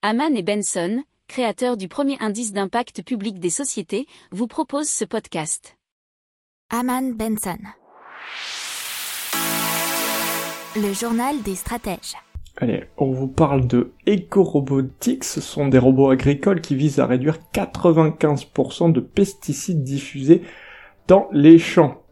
Haman et Benson, créateurs du premier indice d'impact public des sociétés, vous proposent ce podcast. Haman Benson. Le journal des stratèges. Allez, on vous parle de Eco-Robotics. Ce sont des robots agricoles qui visent à réduire 95% de pesticides diffusés dans les champs.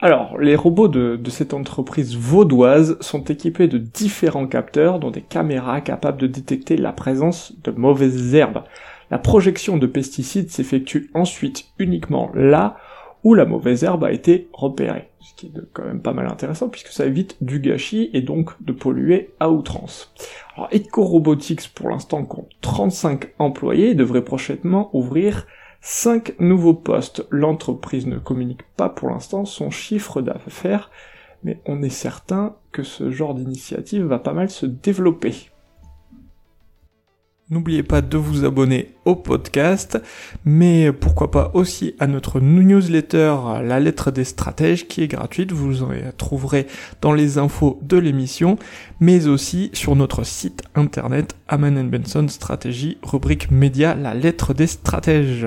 Alors, les robots de, cette entreprise vaudoise sont équipés de différents capteurs, dont des caméras capables de détecter la présence de mauvaises herbes. La projection de pesticides s'effectue ensuite uniquement là où la mauvaise herbe a été repérée. Ce qui est quand même pas mal intéressant puisque ça évite du gâchis et donc de polluer à outrance. Alors EcoRobotics pour l'instant compte 35 employés et devrait prochainement ouvrir 5 nouveaux postes. L'entreprise ne communique pas pour l'instant son chiffre d'affaires, mais on est certain que ce genre d'initiative va pas mal se développer. N'oubliez pas de vous abonner au podcast, mais pourquoi pas aussi à notre newsletter La lettre des stratèges qui est gratuite, vous en trouverez dans les infos de l'émission, mais aussi sur notre site internet Aman Benson Stratégie, rubrique média La lettre des stratèges.